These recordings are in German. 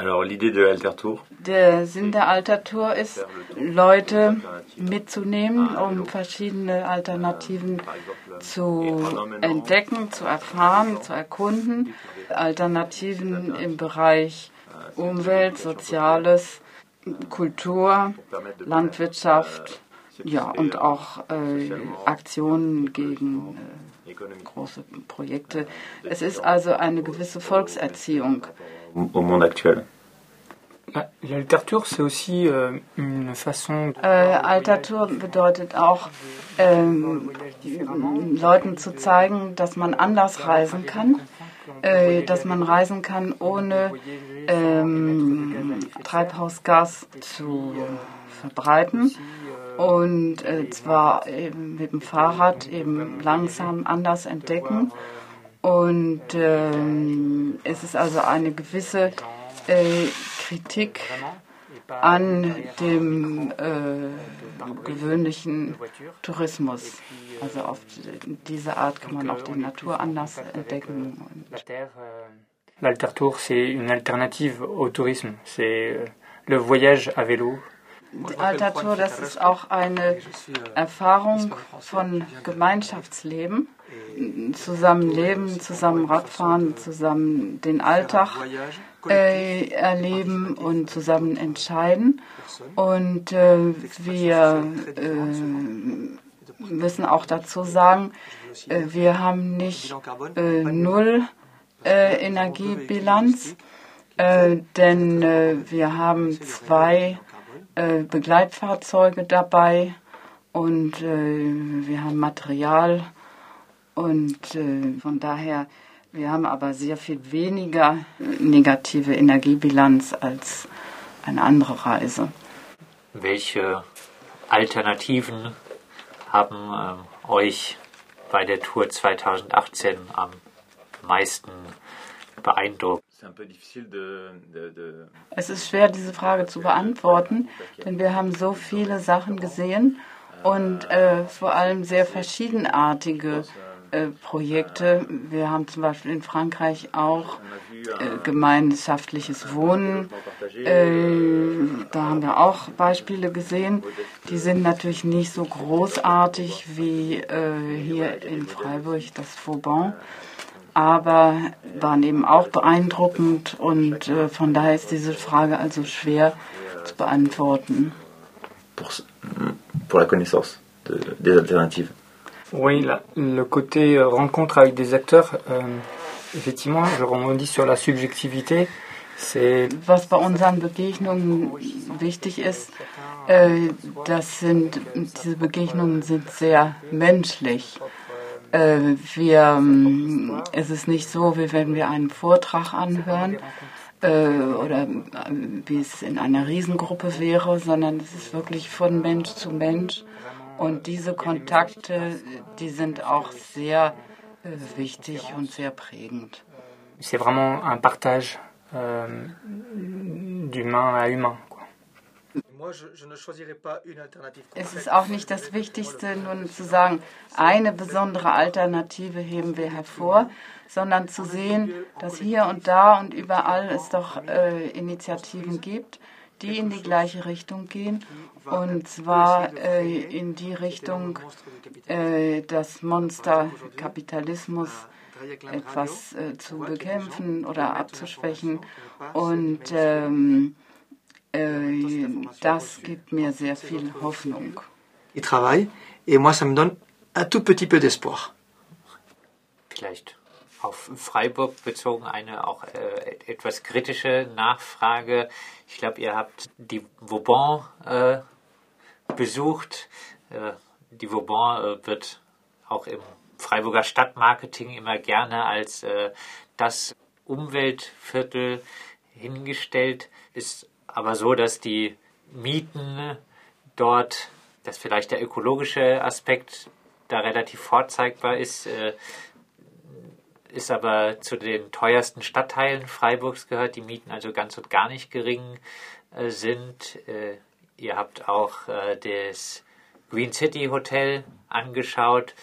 Alors l'idée de Altertour Der Sinn der Altertour ist, Leute mitzunehmen, um verschiedene Alternativen zu entdecken, zu erfahren, zu erkunden. Alternativen im Bereich Umwelt, Soziales, Kultur, Landwirtschaft, ja, und auch äh, Aktionen gegen äh, große Projekte. Es ist also eine gewisse Volkserziehung. Au monde actuel Bah, L'altertour, c'est aussi euh, une façon Äh, Altertour bedeutet auch, ähm, Leuten zu zeigen, dass man anders reisen kann, äh, dass man reisen kann, ohne ähm, Treibhausgas zu verbreiten. Und äh, zwar eben mit dem Fahrrad eben langsam anders entdecken. Und ähm, es ist also eine gewisse äh, Kritik an dem äh, gewöhnlichen Tourismus. Also auf diese Art kann man auch die Natur anders entdecken. L'Altertour, c'est une alternative au tourisme. C'est euh, le voyage à vélo. Die Altertour, das ist auch eine Erfahrung von Gemeinschaftsleben, zusammen zusammen Radfahren, zusammen den Alltag äh, erleben und zusammen entscheiden. Und äh, wir äh, müssen auch dazu sagen, äh, wir haben nicht äh, null äh, Energiebilanz, äh, denn äh, wir haben zwei äh, Begleitfahrzeuge dabei und äh, wir haben Material und äh, von daher, wir haben aber sehr viel weniger negative Energiebilanz als eine andere Reise. Welche Alternativen haben ähm, euch bei der Tour 2018 am meisten beeindruckt? Es ist schwer, diese Frage zu beantworten, denn wir haben so viele Sachen gesehen und äh, vor allem sehr verschiedenartige äh, Projekte. Wir haben zum Beispiel in Frankreich auch äh, gemeinschaftliches Wohnen. Äh, da haben wir auch Beispiele gesehen. Die sind natürlich nicht so großartig wie äh, hier in Freiburg, das Vauban aber waren eben auch beeindruckend und äh, von daher ist diese Frage also schwer zu beantworten. pour, pour la connaissance de- des alternatives. Oui, la- le côté euh, rencontre avec des acteurs, euh, effectivement, je rebondis sur la subjectivité. C'est Was bei unseren Begegnungen wichtig ist, äh, das sind, diese Begegnungen sind sehr menschlich. Äh, wir, ähm, es ist nicht so, wie wenn wir einen Vortrag anhören äh, oder äh, wie es in einer Riesengruppe wäre, sondern es ist wirklich von Mensch zu Mensch. Und diese Kontakte, die sind auch sehr äh, wichtig und sehr prägend. c'est vraiment un partage euh, d'humain à humain. Es concrète. ist auch nicht das Wichtigste, nun zu sagen, eine besondere Alternative heben wir hervor, sondern zu sehen, dass hier und da und überall es doch äh, Initiativen gibt, die in die gleiche Richtung gehen. Und zwar äh, in die Richtung, äh, das Monster Kapitalismus etwas äh, zu bekämpfen oder abzuschwächen. Und ähm, das gibt mir sehr viel Hoffnung. Ils travaillent et moi, ça me donne un tout petit peu d'espoir. Vielleicht auf Freiburg bezogen eine auch äh, etwas kritische Nachfrage. Ich glaube, ihr habt die Vauban äh, besucht. Äh, die Vauban äh, wird auch im Freiburger Stadtmarketing immer gerne als äh, das Umweltviertel hingestellt. Ist aber so, dass die Mieten dort, dass vielleicht der ökologische Aspekt da relativ vorzeigbar ist, äh, ist aber zu den teuersten Stadtteilen Freiburgs gehört, die Mieten also ganz und gar nicht gering äh, sind. Äh, ihr habt auch äh, das Green City Hotel angeschaut,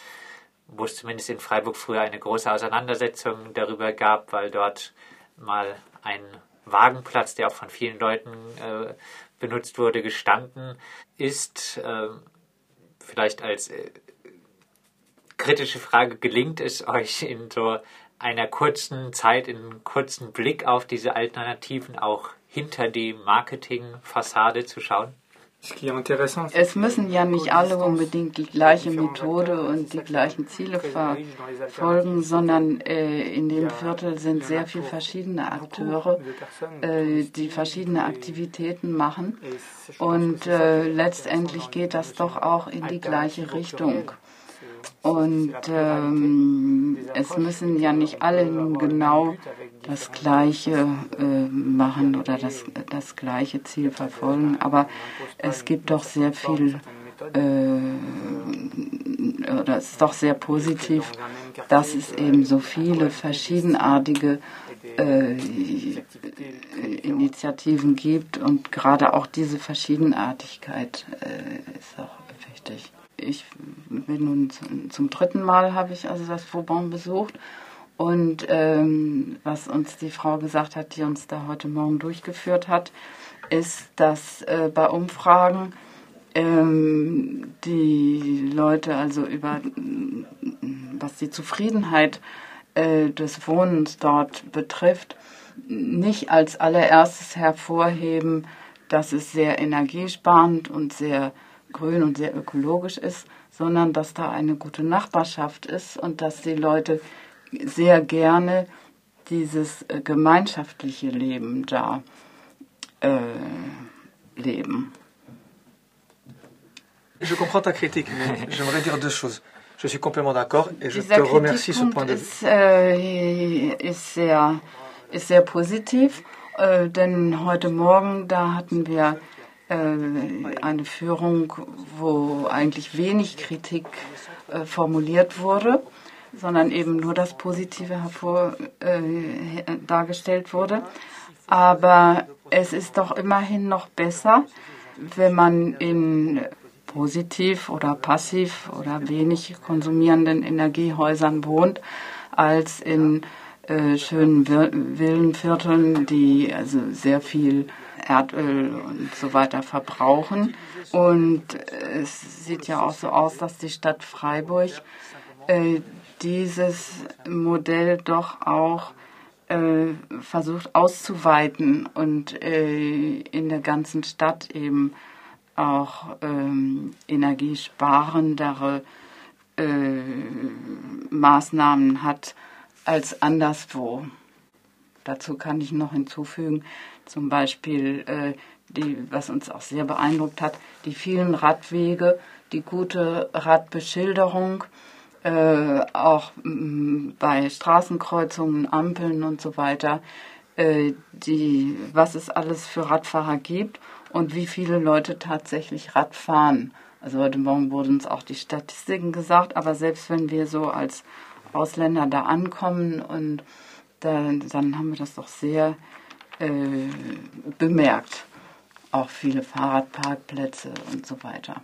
wo es zumindest in Freiburg früher eine große Auseinandersetzung darüber gab, weil dort mal ein Wagenplatz, der auch von vielen Leuten äh, benutzt wurde, gestanden ist. Äh, vielleicht als äh, kritische Frage, gelingt es euch in so einer kurzen Zeit, in einem kurzen Blick auf diese Alternativen auch hinter die Marketingfassade zu schauen? Es müssen ja nicht alle unbedingt die gleiche Methode und die gleichen Ziele verfolgen, sondern äh, in dem Viertel sind sehr viele verschiedene Akteure, äh, die verschiedene Aktivitäten machen. Und äh, letztendlich geht das doch auch in die gleiche Richtung. Und ähm, es müssen ja nicht alle genau das Gleiche äh, machen oder das, das gleiche Ziel verfolgen, aber es gibt doch sehr viel, äh, oder es ist doch sehr positiv, dass es eben so viele verschiedenartige äh, Initiativen gibt. Und gerade auch diese Verschiedenartigkeit äh, ist auch wichtig. Ich bin nun zum dritten Mal habe ich also das Vauban besucht. Und ähm, was uns die Frau gesagt hat, die uns da heute Morgen durchgeführt hat, ist, dass äh, bei Umfragen ähm, die Leute also über was die Zufriedenheit äh, des Wohnens dort betrifft, nicht als allererstes hervorheben, dass es sehr energiesparend und sehr grün und sehr ökologisch ist, sondern dass da eine gute Nachbarschaft ist und dass die Leute sehr gerne dieses äh, gemeinschaftliche Leben da äh, leben. Je comprends ta critique, mais j'aimerais dire deux choses. Je suis complètement d'accord et je te remercie ce point de vue. Ist, äh, ist, sehr, ist sehr positiv, äh, denn heute Morgen, da hatten wir eine Führung, wo eigentlich wenig Kritik äh, formuliert wurde, sondern eben nur das Positive hervor äh, dargestellt wurde. Aber es ist doch immerhin noch besser, wenn man in positiv oder passiv oder wenig konsumierenden Energiehäusern wohnt, als in äh, schönen Villenvierteln, die also sehr viel Erdöl und so weiter verbrauchen. Und es sieht ja auch so aus, dass die Stadt Freiburg äh, dieses Modell doch auch äh, versucht auszuweiten und äh, in der ganzen Stadt eben auch ähm, energiesparendere äh, Maßnahmen hat als anderswo. Dazu kann ich noch hinzufügen, zum Beispiel, äh, die, was uns auch sehr beeindruckt hat, die vielen Radwege, die gute Radbeschilderung, äh, auch mh, bei Straßenkreuzungen, Ampeln und so weiter, äh, die, was es alles für Radfahrer gibt und wie viele Leute tatsächlich Rad fahren. Also heute Morgen wurden uns auch die Statistiken gesagt, aber selbst wenn wir so als Ausländer da ankommen und dann, dann haben wir das doch sehr äh, bemerkt. Auch viele Fahrradparkplätze und so weiter.